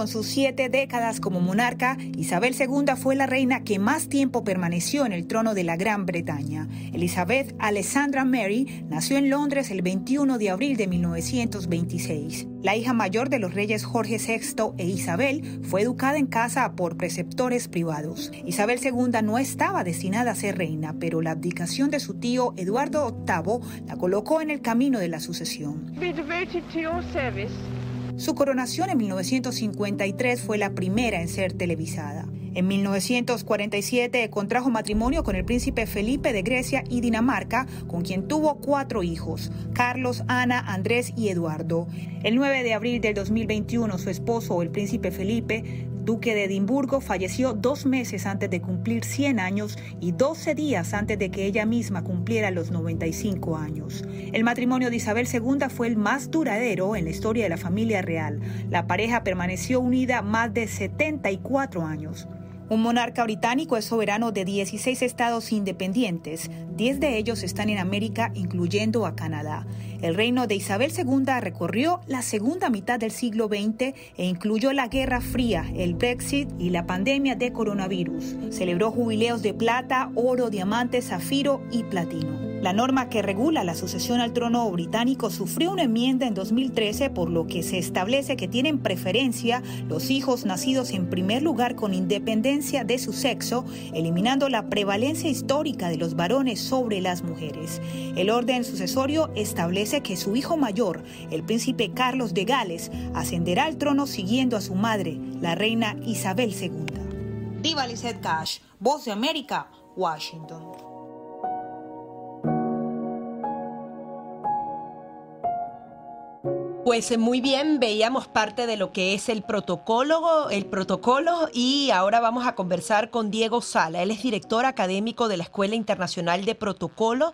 Con sus siete décadas como monarca, Isabel II fue la reina que más tiempo permaneció en el trono de la Gran Bretaña. Elizabeth Alessandra Mary nació en Londres el 21 de abril de 1926. La hija mayor de los reyes Jorge VI e Isabel fue educada en casa por preceptores privados. Isabel II no estaba destinada a ser reina, pero la abdicación de su tío Eduardo VIII la colocó en el camino de la sucesión. Su coronación en 1953 fue la primera en ser televisada. En 1947 contrajo matrimonio con el príncipe Felipe de Grecia y Dinamarca, con quien tuvo cuatro hijos, Carlos, Ana, Andrés y Eduardo. El 9 de abril del 2021 su esposo, el príncipe Felipe, duque de Edimburgo, falleció dos meses antes de cumplir 100 años y 12 días antes de que ella misma cumpliera los 95 años. El matrimonio de Isabel II fue el más duradero en la historia de la familia real. La pareja permaneció unida más de 74 años. Un monarca británico es soberano de 16 estados independientes. 10 de ellos están en América, incluyendo a Canadá. El reino de Isabel II recorrió la segunda mitad del siglo XX e incluyó la Guerra Fría, el Brexit y la pandemia de coronavirus. Celebró jubileos de plata, oro, diamante, zafiro y platino. La norma que regula la sucesión al trono británico sufrió una enmienda en 2013 por lo que se establece que tienen preferencia los hijos nacidos en primer lugar con independencia de su sexo, eliminando la prevalencia histórica de los varones sobre las mujeres. El orden sucesorio establece que su hijo mayor, el príncipe Carlos de Gales, ascenderá al trono siguiendo a su madre, la reina Isabel II. Diva Lizette Cash, Voz de América, Washington. Pues eh, muy bien, veíamos parte de lo que es el protocolo, el protocolo y ahora vamos a conversar con Diego Sala. Él es director académico de la Escuela Internacional de Protocolo.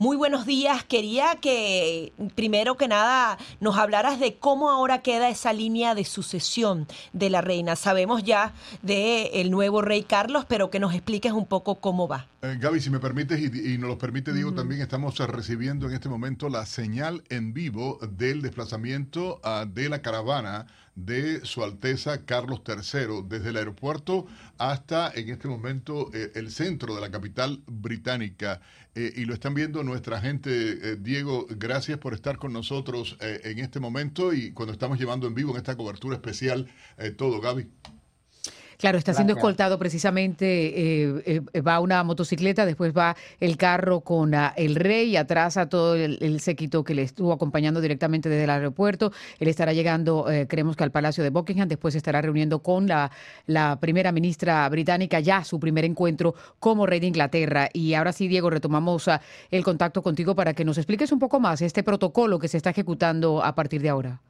Muy buenos días. Quería que primero que nada nos hablaras de cómo ahora queda esa línea de sucesión de la reina. Sabemos ya del el nuevo rey Carlos, pero que nos expliques un poco cómo va. Eh, Gaby, si me permites y, nos lo permite Diego, también estamos recibiendo en este momento la señal en vivo del desplazamiento ah, de la caravana de Su Alteza Carlos III, desde el aeropuerto hasta en este momento eh, el centro de la capital británica. Eh, y lo están viendo nuestra gente. Eh, Diego, gracias por estar con nosotros en este momento y cuando estamos llevando en vivo en esta cobertura especial todo, Gaby. Claro, está siendo escoltado precisamente, eh, eh, va una motocicleta, después va el carro con el rey, atrás a todo el, séquito que le estuvo acompañando directamente desde el aeropuerto. Él estará llegando, eh, creemos que al Palacio de Buckingham, después se estará reuniendo con la, la primera ministra británica, ya su primer encuentro como rey de Inglaterra. Y ahora sí, Diego, retomamos ah, el contacto contigo para que nos expliques un poco más este protocolo que se está ejecutando a partir de ahora.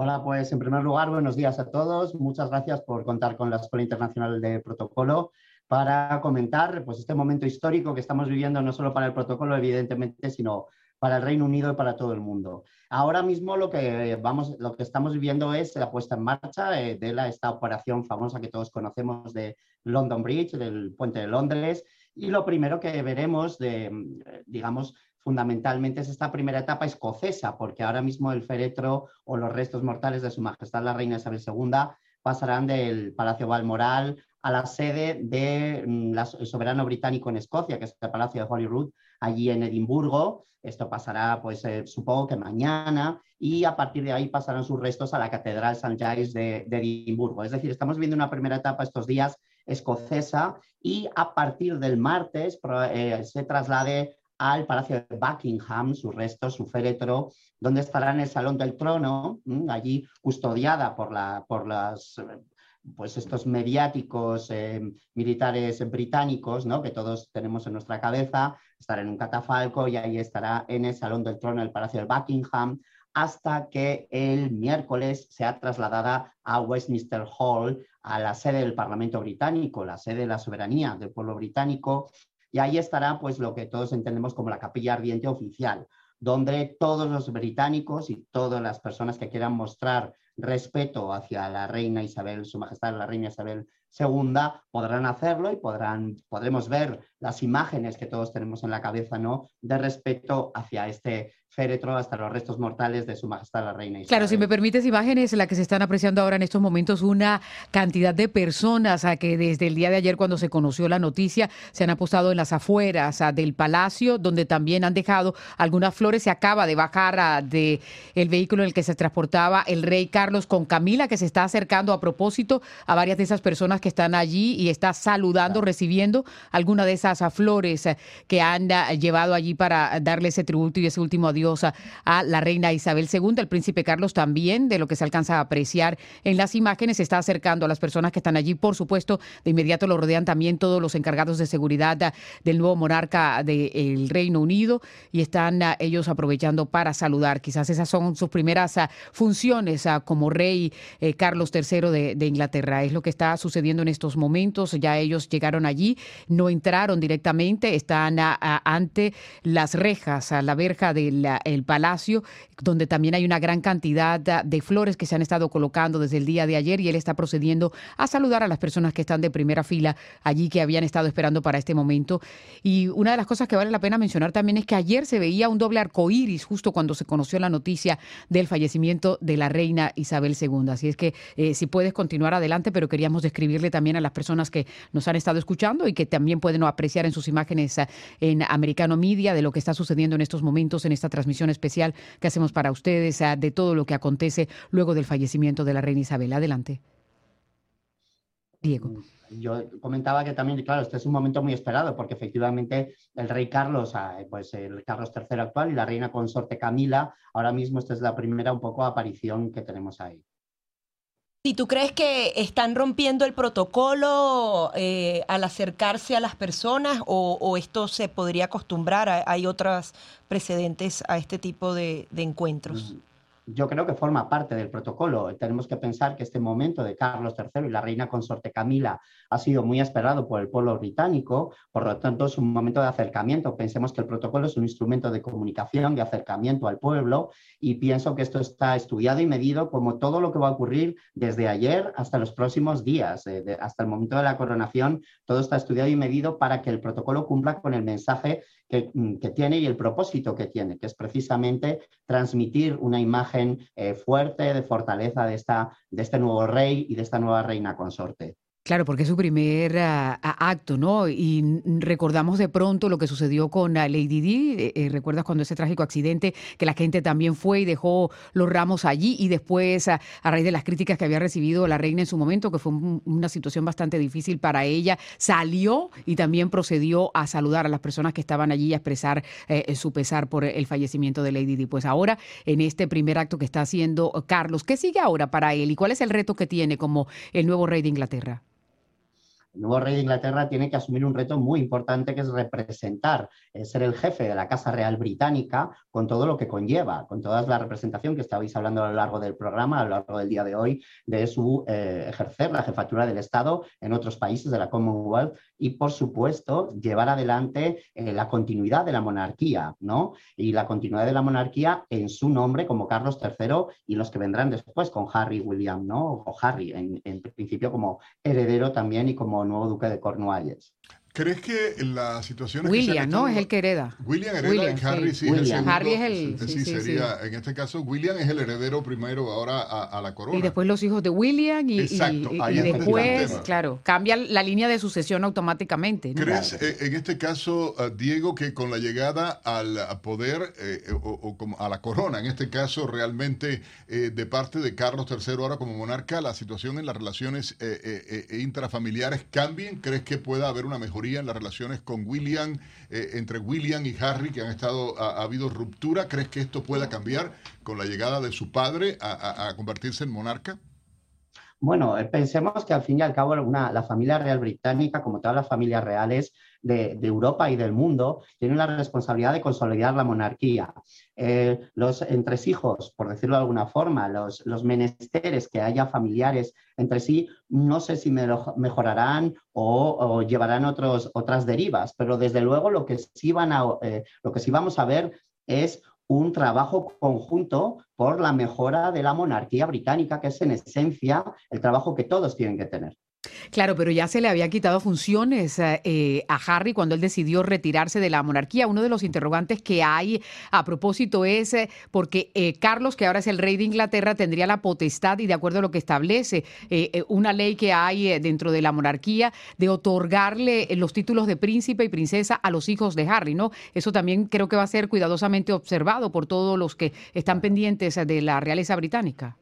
Hola, pues en primer lugar, buenos días a todos. Muchas gracias por contar con la Escuela Internacional de Protocolo para comentar pues, este momento histórico que estamos viviendo, no solo para el protocolo, evidentemente, sino para el Reino Unido y para todo el mundo. Ahora mismo lo que, vamos, lo que estamos viviendo es la puesta en marcha eh, de esta operación famosa que todos conocemos de London Bridge, del puente de Londres, y lo primero que veremos de, digamos, fundamentalmente es esta primera etapa escocesa, porque ahora mismo el féretro o los restos mortales de Su Majestad la Reina Isabel II pasarán del Palacio Balmoral a la sede del mm, soberano británico en Escocia, que es el Palacio de Holyrood, allí en Edimburgo. Esto pasará, pues eh, supongo que mañana, y a partir de ahí pasarán sus restos a la Catedral St. Giles de, de Edimburgo. Es decir, estamos viendo una primera etapa estos días escocesa y a partir del martes eh, se traslade al Palacio de Buckingham, sus restos, su féretro, donde estará en el Salón del Trono, allí custodiada por, la, por las pues estos mediáticos eh, militares británicos, ¿no? que todos tenemos en nuestra cabeza, estará en un catafalco y ahí estará en el Salón del Trono del Palacio de Buckingham, hasta que el miércoles sea trasladada a Westminster Hall, a la sede del Parlamento británico, la sede de la soberanía del pueblo británico, y ahí estará pues lo que todos entendemos como la capilla ardiente oficial, donde todos los británicos y todas las personas que quieran mostrar respeto hacia la reina Isabel, su majestad la reina Isabel II, podrán hacerlo y podrán, podremos ver las imágenes que todos tenemos en la cabeza, ¿no? De respeto hacia este féretro hasta los restos mortales de su majestad la reina Isabel. Claro, si me permites imágenes, la que se están apreciando ahora en estos momentos, una cantidad de personas a que desde el día de ayer cuando se conoció la noticia se han apostado en las afueras del palacio, donde también han dejado algunas flores. Se acaba de bajar de el vehículo en el que se transportaba el rey Carlos con Camila, que se está acercando a propósito a varias de esas personas que están allí y está saludando, recibiendo alguna de esas flores que han llevado allí para darle ese tributo y ese último adiós a la reina Isabel II. El príncipe Carlos también, de lo que se alcanza a apreciar en las imágenes, se está acercando a las personas que están allí. Por supuesto, de inmediato lo rodean también todos los encargados de seguridad del nuevo monarca del Reino Unido y están ah, ellos aprovechando para saludar. Quizás esas son sus primeras funciones como rey eh, Carlos III de Inglaterra. Es lo que está sucediendo en estos momentos. Ya ellos llegaron allí, no entraron directamente, están ante las rejas, a la verja del el palacio, donde también hay una gran cantidad de flores que se han estado colocando desde el día de ayer y él está procediendo a saludar a las personas que están de primera fila allí que habían estado esperando para este momento. Y una de las cosas que vale la pena mencionar también es que ayer se veía un doble arco iris justo cuando se conoció la noticia del fallecimiento de la reina Isabel II. Así es que eh, si puedes continuar adelante, pero queríamos describirle también a las personas que nos han estado escuchando y que también pueden apreciar en sus imágenes eh, en Americano Media de lo que está sucediendo en estos momentos en esta transmisión especial que hacemos para ustedes de todo lo que acontece luego del fallecimiento de la reina Isabel. Adelante. Diego. Mm, yo comentaba que también, claro, este es un momento muy esperado porque efectivamente el rey Carlos, ah, pues el Carlos III actual y la reina consorte Camila, ahora mismo esta es la primera un poco aparición que tenemos ahí. ¿Y tú crees que están rompiendo el protocolo eh, al acercarse a las personas o, esto se podría acostumbrar? ¿Hay otros precedentes a este tipo de encuentros? Yo creo que forma parte del protocolo. Tenemos que pensar que este momento de Carlos III y la reina consorte Camila ha sido muy esperado por el pueblo británico, por lo tanto es un momento de acercamiento. Pensemos que el protocolo es un instrumento de comunicación, de acercamiento al pueblo y pienso que esto está estudiado y medido como todo lo que va a ocurrir desde ayer hasta los próximos días, eh, hasta el momento de la coronación, todo está estudiado y medido para que el protocolo cumpla con el mensaje Mm, que, tiene y el propósito que tiene, que es precisamente transmitir una imagen eh, fuerte de fortaleza de, esta, de este nuevo rey y de esta nueva reina consorte. Claro, porque es su primer ah, acto, ¿no? Y recordamos de pronto lo que sucedió con Lady Di. Eh, eh, ¿Recuerdas cuando ese trágico accidente que la gente también fue y dejó los ramos allí? Y después, a, raíz de las críticas que había recibido la reina en su momento, que fue una situación bastante difícil para ella, salió y también procedió a saludar a las personas que estaban allí y a expresar eh, su pesar por el fallecimiento de Lady Di. Pues ahora, en este primer acto que está haciendo Carlos, ¿qué sigue ahora para él y cuál es el reto que tiene como el nuevo rey de Inglaterra? Nuevo rey de Inglaterra tiene que asumir un reto muy importante que es representar, eh, ser el jefe de la Casa Real Británica con todo lo que conlleva, con toda la representación que estabais hablando a lo largo del programa, a lo largo del día de hoy, de su eh, ejercer la jefatura del Estado en otros países de la Commonwealth y, por supuesto, llevar adelante eh, la continuidad de la monarquía, ¿no? Y la continuidad de la monarquía en su nombre como Carlos III y los que vendrán después con Harry William, ¿no? O Harry, en, en principio como heredero también y como nuevo duque de Cornualles. ¿Crees que la situación William, ¿no? Es el que hereda. William hereda y Harry sí, es el Harry es el... Sí, sería, en este caso, William es el heredero primero ahora a, la corona. Y después los hijos de William y, y, después, claro, cambia la línea de sucesión automáticamente. ¿Crees eh, en este caso, eh, Diego, que con la llegada al poder eh, o, como a la corona, en este caso realmente de parte de Carlos III ahora como monarca, la situación en las relaciones intrafamiliares cambien? ¿Crees que pueda haber una mejoría? En las relaciones con William, eh, entre William y Harry, que han estado, ha, habido ruptura. ¿Crees que esto pueda cambiar con la llegada de su padre a, convertirse en monarca? Bueno, eh, pensemos que al fin y al cabo la familia real británica, como todas las familias reales, de, Europa y del mundo tienen la responsabilidad de consolidar la monarquía. Eh, los entresijos, por decirlo de alguna forma, los, menesteres que haya familiares entre sí, no sé si mejorarán o, llevarán otros, otras derivas, pero desde luego lo que sí, van a, eh, lo que sí vamos a ver es un trabajo conjunto por la mejora de la monarquía británica, que es en esencia el trabajo que todos tienen que tener. Claro, pero ya se le había quitado funciones eh, eh, a Harry cuando él decidió retirarse de la monarquía. Uno de los interrogantes que hay a propósito es eh, porque Carlos, que ahora es el rey de Inglaterra, tendría la potestad y de acuerdo a lo que establece una ley que hay dentro de la monarquía de otorgarle los títulos de príncipe y princesa a los hijos de Harry, ¿no? Eso también creo que va a ser cuidadosamente observado por todos los que están pendientes de la realeza británica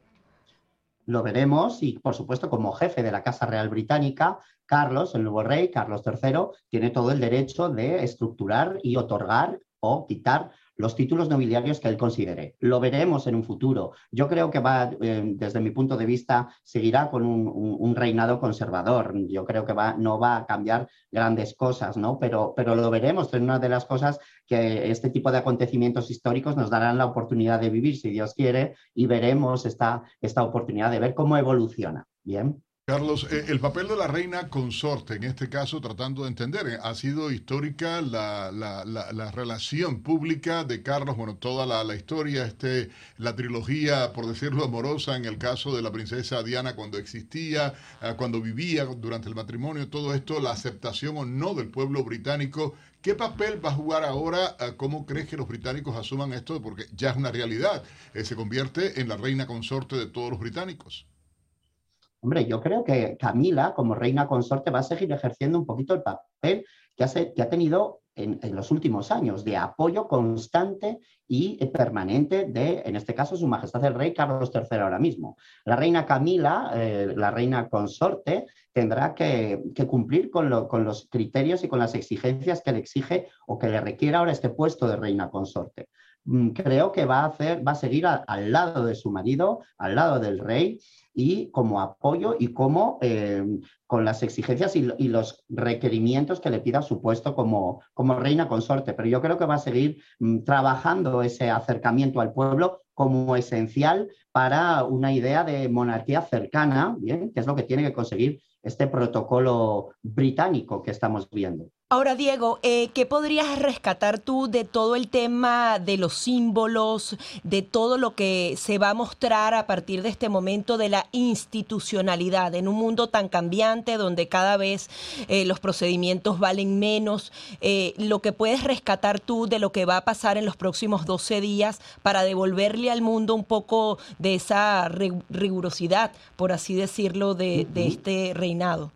lo veremos y, por supuesto, como jefe de la Casa Real Británica, Carlos, el nuevo rey, Carlos III, tiene todo el derecho de estructurar y otorgar o quitar los títulos nobiliarios que él considere. Lo veremos en un futuro. Yo creo que va, eh, desde mi punto de vista, seguirá con un, reinado conservador. Yo creo que va, no va a cambiar grandes cosas, ¿no? Pero, pero lo veremos. Es una de las cosas que este tipo de acontecimientos históricos nos darán la oportunidad de vivir, si Dios quiere, y veremos esta, esta oportunidad de ver cómo evoluciona. Bien. Carlos, eh, el papel de la reina consorte, en este caso tratando de entender, eh, ha sido histórica la, la, relación pública de Carlos, bueno, toda la, historia, este, la trilogía, por decirlo amorosa, en el caso de la princesa Diana cuando existía, eh, cuando vivía durante el matrimonio, todo esto, la aceptación o no del pueblo británico. ¿Qué papel va a jugar ahora? ¿Cómo crees que los británicos asuman esto? Porque ya es una realidad, se convierte en la reina consorte de todos los británicos. Hombre, yo creo que Camila, como reina consorte, va a seguir ejerciendo un poquito el papel que ha, tenido en, los últimos años de apoyo constante y permanente de, en este caso, Su Majestad el Rey Carlos III ahora mismo. La reina Camila, eh, la reina consorte, tendrá que, cumplir con, con, los criterios y con las exigencias que le exige o que le requiere ahora este puesto de reina consorte. Mm, creo que va a, hacer, va a seguir al lado de su marido, al lado del rey, y como apoyo y como eh, con las exigencias y, los requerimientos que le pida su puesto como, como reina consorte. Pero yo creo que va a seguir mm, trabajando ese acercamiento al pueblo como esencial para una idea de monarquía cercana, ¿bien? que es lo que tiene que conseguir este protocolo británico que estamos viendo. Ahora, Diego, eh, ¿qué podrías rescatar tú de todo el tema de los símbolos, de todo lo que se va a mostrar a partir de este momento de la institucionalidad en un mundo tan cambiante donde cada vez eh, los procedimientos valen menos? Eh, lo que puedes rescatar tú de lo que va a pasar en los próximos 12 días para devolverle al mundo un poco de esa rigurosidad, por así decirlo, de este reinado.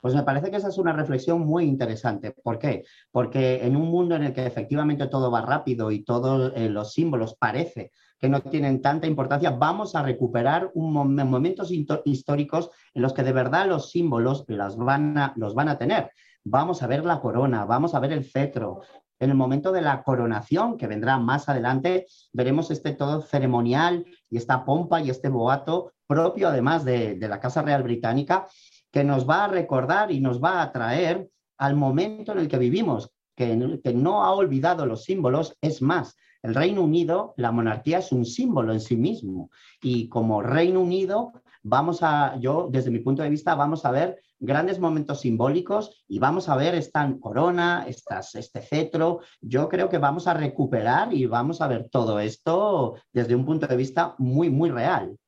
Pues me parece que esa es una reflexión muy interesante. ¿Por qué? Porque en un mundo en el que efectivamente todo va rápido y todos eh, los símbolos parece que no tienen tanta importancia, vamos a recuperar un momentos históricos en los que de verdad los símbolos las van a, los van a tener. Vamos a ver la corona, vamos a ver el cetro. En el momento de la coronación, que vendrá más adelante, veremos este todo ceremonial y esta pompa y este boato propio además de, de la Casa Real Británica, que nos va a recordar y nos va a traer al momento en el que vivimos, que, no ha olvidado los símbolos, es más, el Reino Unido, la monarquía es un símbolo en sí mismo. Y como Reino Unido, vamos a, yo desde mi punto de vista, vamos a ver grandes momentos simbólicos y vamos a ver esta corona, estas, este cetro. Yo creo que vamos a recuperar y vamos a ver todo esto desde un punto de vista muy, muy real.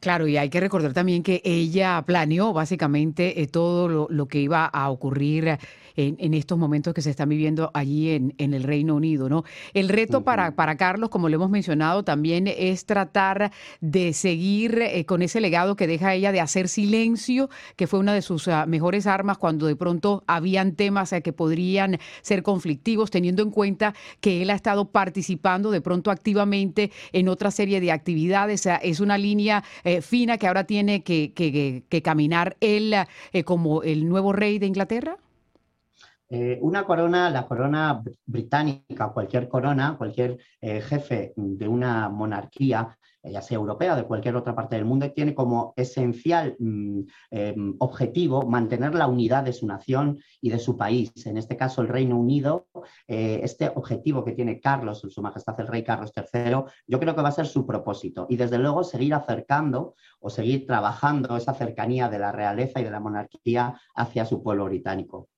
Claro, y hay que recordar también que ella planeó básicamente eh, todo lo, que iba a ocurrir en, estos momentos que se están viviendo allí en, el Reino Unido, ¿no? El reto para, para Carlos, como lo hemos mencionado, también es tratar de seguir eh, con ese legado que deja ella de hacer silencio, que fue una de sus ah, mejores armas cuando de pronto habían temas eh, que podrían ser conflictivos, teniendo en cuenta que él ha estado participando de pronto activamente en otra serie de actividades. es una línea eh, fina que ahora tiene que, que caminar él como el nuevo rey de Inglaterra. Eh, una corona, la corona británica, cualquier corona, cualquier eh, jefe de una monarquía, eh, ya sea europea o de cualquier otra parte del mundo, tiene como esencial mm, objetivo mantener la unidad de su nación y de su país. En este caso, el Reino Unido, este objetivo que tiene Carlos, Su Majestad el Rey Carlos III, yo creo que va a ser su propósito. Y desde luego seguir acercando o seguir trabajando esa cercanía de la realeza y de la monarquía hacia su pueblo británico.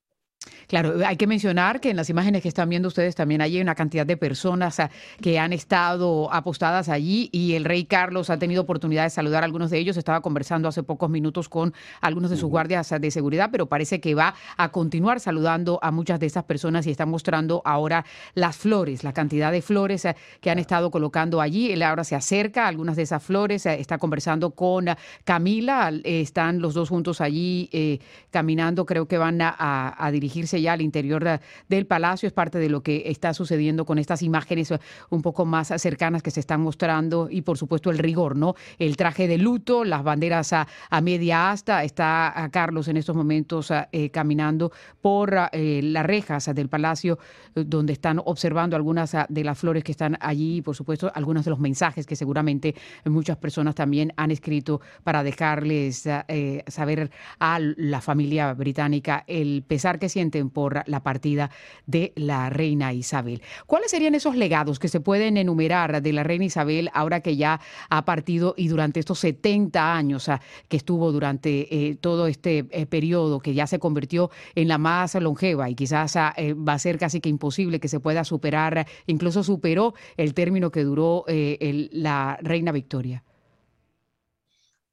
Claro, hay que mencionar que en las imágenes que están viendo ustedes también hay una cantidad de personas que han estado apostadas allí y el rey Carlos ha tenido oportunidad de saludar a algunos de ellos. Estaba conversando hace pocos minutos con algunos de sus guardias de seguridad, pero parece que va a continuar saludando a muchas de esas personas y está mostrando ahora las flores, la cantidad de flores ah, que han estado colocando allí. Él ahora se acerca a algunas de esas flores, ah, está conversando con Camila, están los dos juntos allí eh, caminando, creo que van a dirigir ya al interior del palacio. Es parte de lo que está sucediendo con estas imágenes un poco más cercanas que se están mostrando y por supuesto el rigor, ¿no? El traje de luto, las banderas a, media asta. Está a Carlos en estos momentos eh, caminando por eh, las rejas del palacio donde están observando algunas de las flores que están allí y por supuesto algunos de los mensajes que seguramente muchas personas también han escrito para dejarles saber a la familia británica el pesar que sienten por la partida de la reina Isabel. ¿Cuáles serían esos legados que se pueden enumerar de la reina Isabel ahora que ya ha partido y durante estos 70 años ah, que estuvo durante eh, todo este eh, periodo, que ya se convirtió en la más longeva y quizás ah, eh, va a ser casi que imposible que se pueda superar, incluso superó el término que duró la reina Victoria?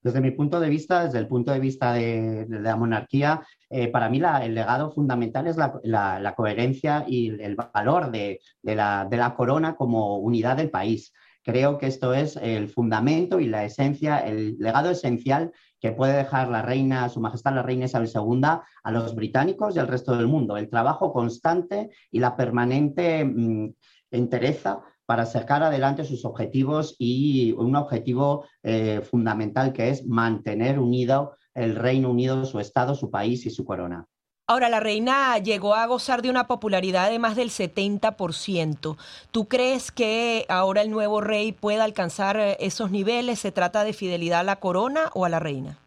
Desde mi punto de vista, desde el punto de vista de, la monarquía, eh, para mí el legado fundamental es la, coherencia y el valor de, la, corona como unidad del país. Creo que esto es el fundamento y la esencia, el legado esencial que puede dejar la reina, su majestad la reina Isabel II, a los británicos y al resto del mundo. El trabajo constante y la permanente mm, entereza para sacar adelante sus objetivos y un objetivo eh, fundamental que es mantener unido el Reino Unido, su Estado, su país y su corona. Ahora, la reina llegó a gozar de una popularidad de más del 70%. ¿Tú crees que ahora el nuevo rey pueda alcanzar eh, esos niveles? ¿Se trata de fidelidad a la corona o a la reina?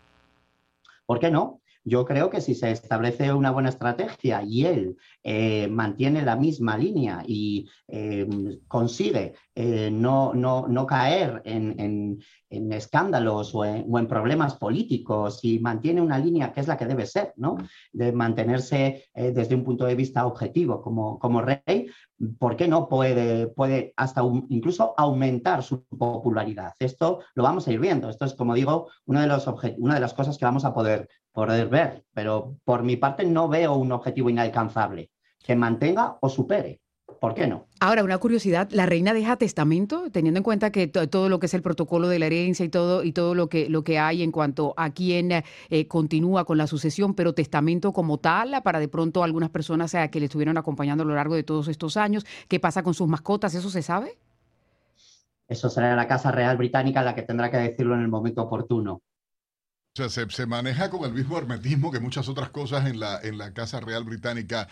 ¿Por qué no? Yo creo que si se establece una buena estrategia y él eh, mantiene la misma línea y eh, consigue eh, no, no, caer en, escándalos o en, problemas políticos y mantiene una línea que es la que debe ser, ¿no? de mantenerse desde un punto de vista objetivo como, como rey, ¿por qué no puede, puede hasta incluso aumentar su popularidad? Esto lo vamos a ir viendo. Esto es, como digo, una de, los una de las cosas que vamos a poder, poder ver, pero por mi parte no veo un objetivo inalcanzable que mantenga o supere. ¿Por qué no? Ahora, una curiosidad, ¿la reina deja testamento, teniendo en cuenta que todo lo que es el protocolo de la herencia y todo, y todo lo que, lo que hay en cuanto a quién eh, continúa con la sucesión, pero testamento como tal, para de pronto algunas personas que le estuvieron acompañando a lo largo de todos estos años, ¿qué pasa con sus mascotas? ¿Eso se sabe? Eso será la Casa Real Británica la que tendrá que decirlo en el momento oportuno. O sea, se, maneja con el mismo hermetismo que muchas otras cosas en la, en la Casa Real Británica.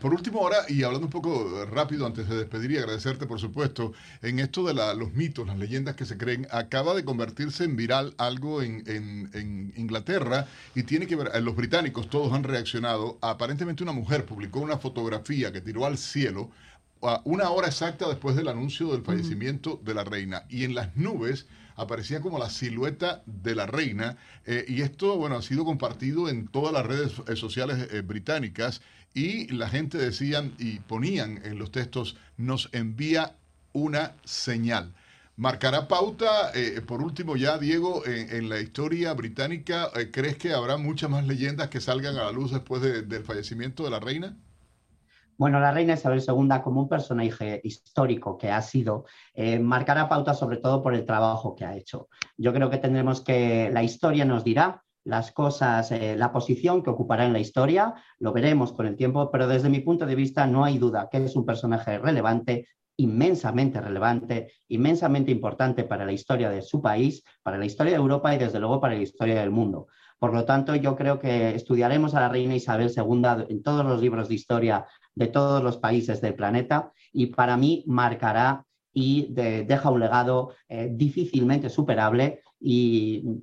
Por último, ahora, y hablando un poco rápido antes de despedir y agradecerte, por supuesto, en esto de los mitos, las leyendas que se creen, acaba de convertirse en viral algo en, en, Inglaterra y tiene que ver, eh, los británicos todos han reaccionado. Aparentemente una mujer publicó una fotografía que tiró al cielo una hora exacta después del anuncio del fallecimiento de la reina y en las nubes aparecía como la silueta de la reina. Eh, y esto, bueno, ha sido compartido en todas las redes eh, sociales eh, británicas y la gente decían y ponían en los textos, nos envía una señal. marcará pauta, eh, por último ya, Diego, en, la historia británica, ¿crees que habrá muchas más leyendas que salgan a la luz después del fallecimiento de la reina? Bueno, la reina Isabel II, como un personaje histórico que ha sido, eh, marcará pauta sobre todo por el trabajo que ha hecho. Yo creo que tendremos que, la historia nos dirá las cosas, eh, la posición que ocupará en la historia, lo veremos con el tiempo, pero desde mi punto de vista no hay duda que es un personaje relevante, inmensamente relevante, inmensamente importante para la historia de su país, para la historia de Europa y desde luego para la historia del mundo. Por lo tanto, yo creo que estudiaremos a la reina Isabel II en todos los libros de historia de todos los países del planeta y para mí marcará y deja un legado eh, difícilmente superable y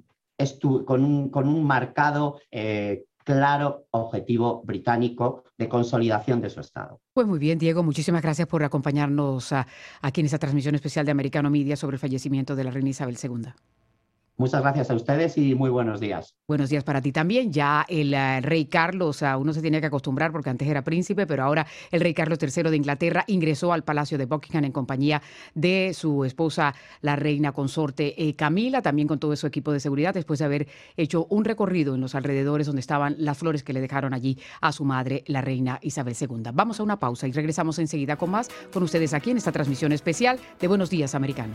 con, un, marcado eh, claro objetivo británico de consolidación de su Estado. Pues muy bien, Diego, muchísimas gracias por acompañarnos aquí en esta transmisión especial de Americano Media sobre el fallecimiento de la reina Isabel II. Muchas gracias a ustedes y muy buenos días. Buenos días para ti también. Ya el, eh, rey Carlos, uno se tiene que acostumbrar porque antes era príncipe, pero ahora el rey Carlos III de Inglaterra ingresó al Palacio de Buckingham en compañía de su esposa, la reina consorte eh, Camila, también con todo su equipo de seguridad, después de haber hecho un recorrido en los alrededores donde estaban las flores que le dejaron allí a su madre, la reina Isabel II. Vamos a una pausa y regresamos enseguida con más con ustedes aquí en esta transmisión especial de Buenos Días Americano.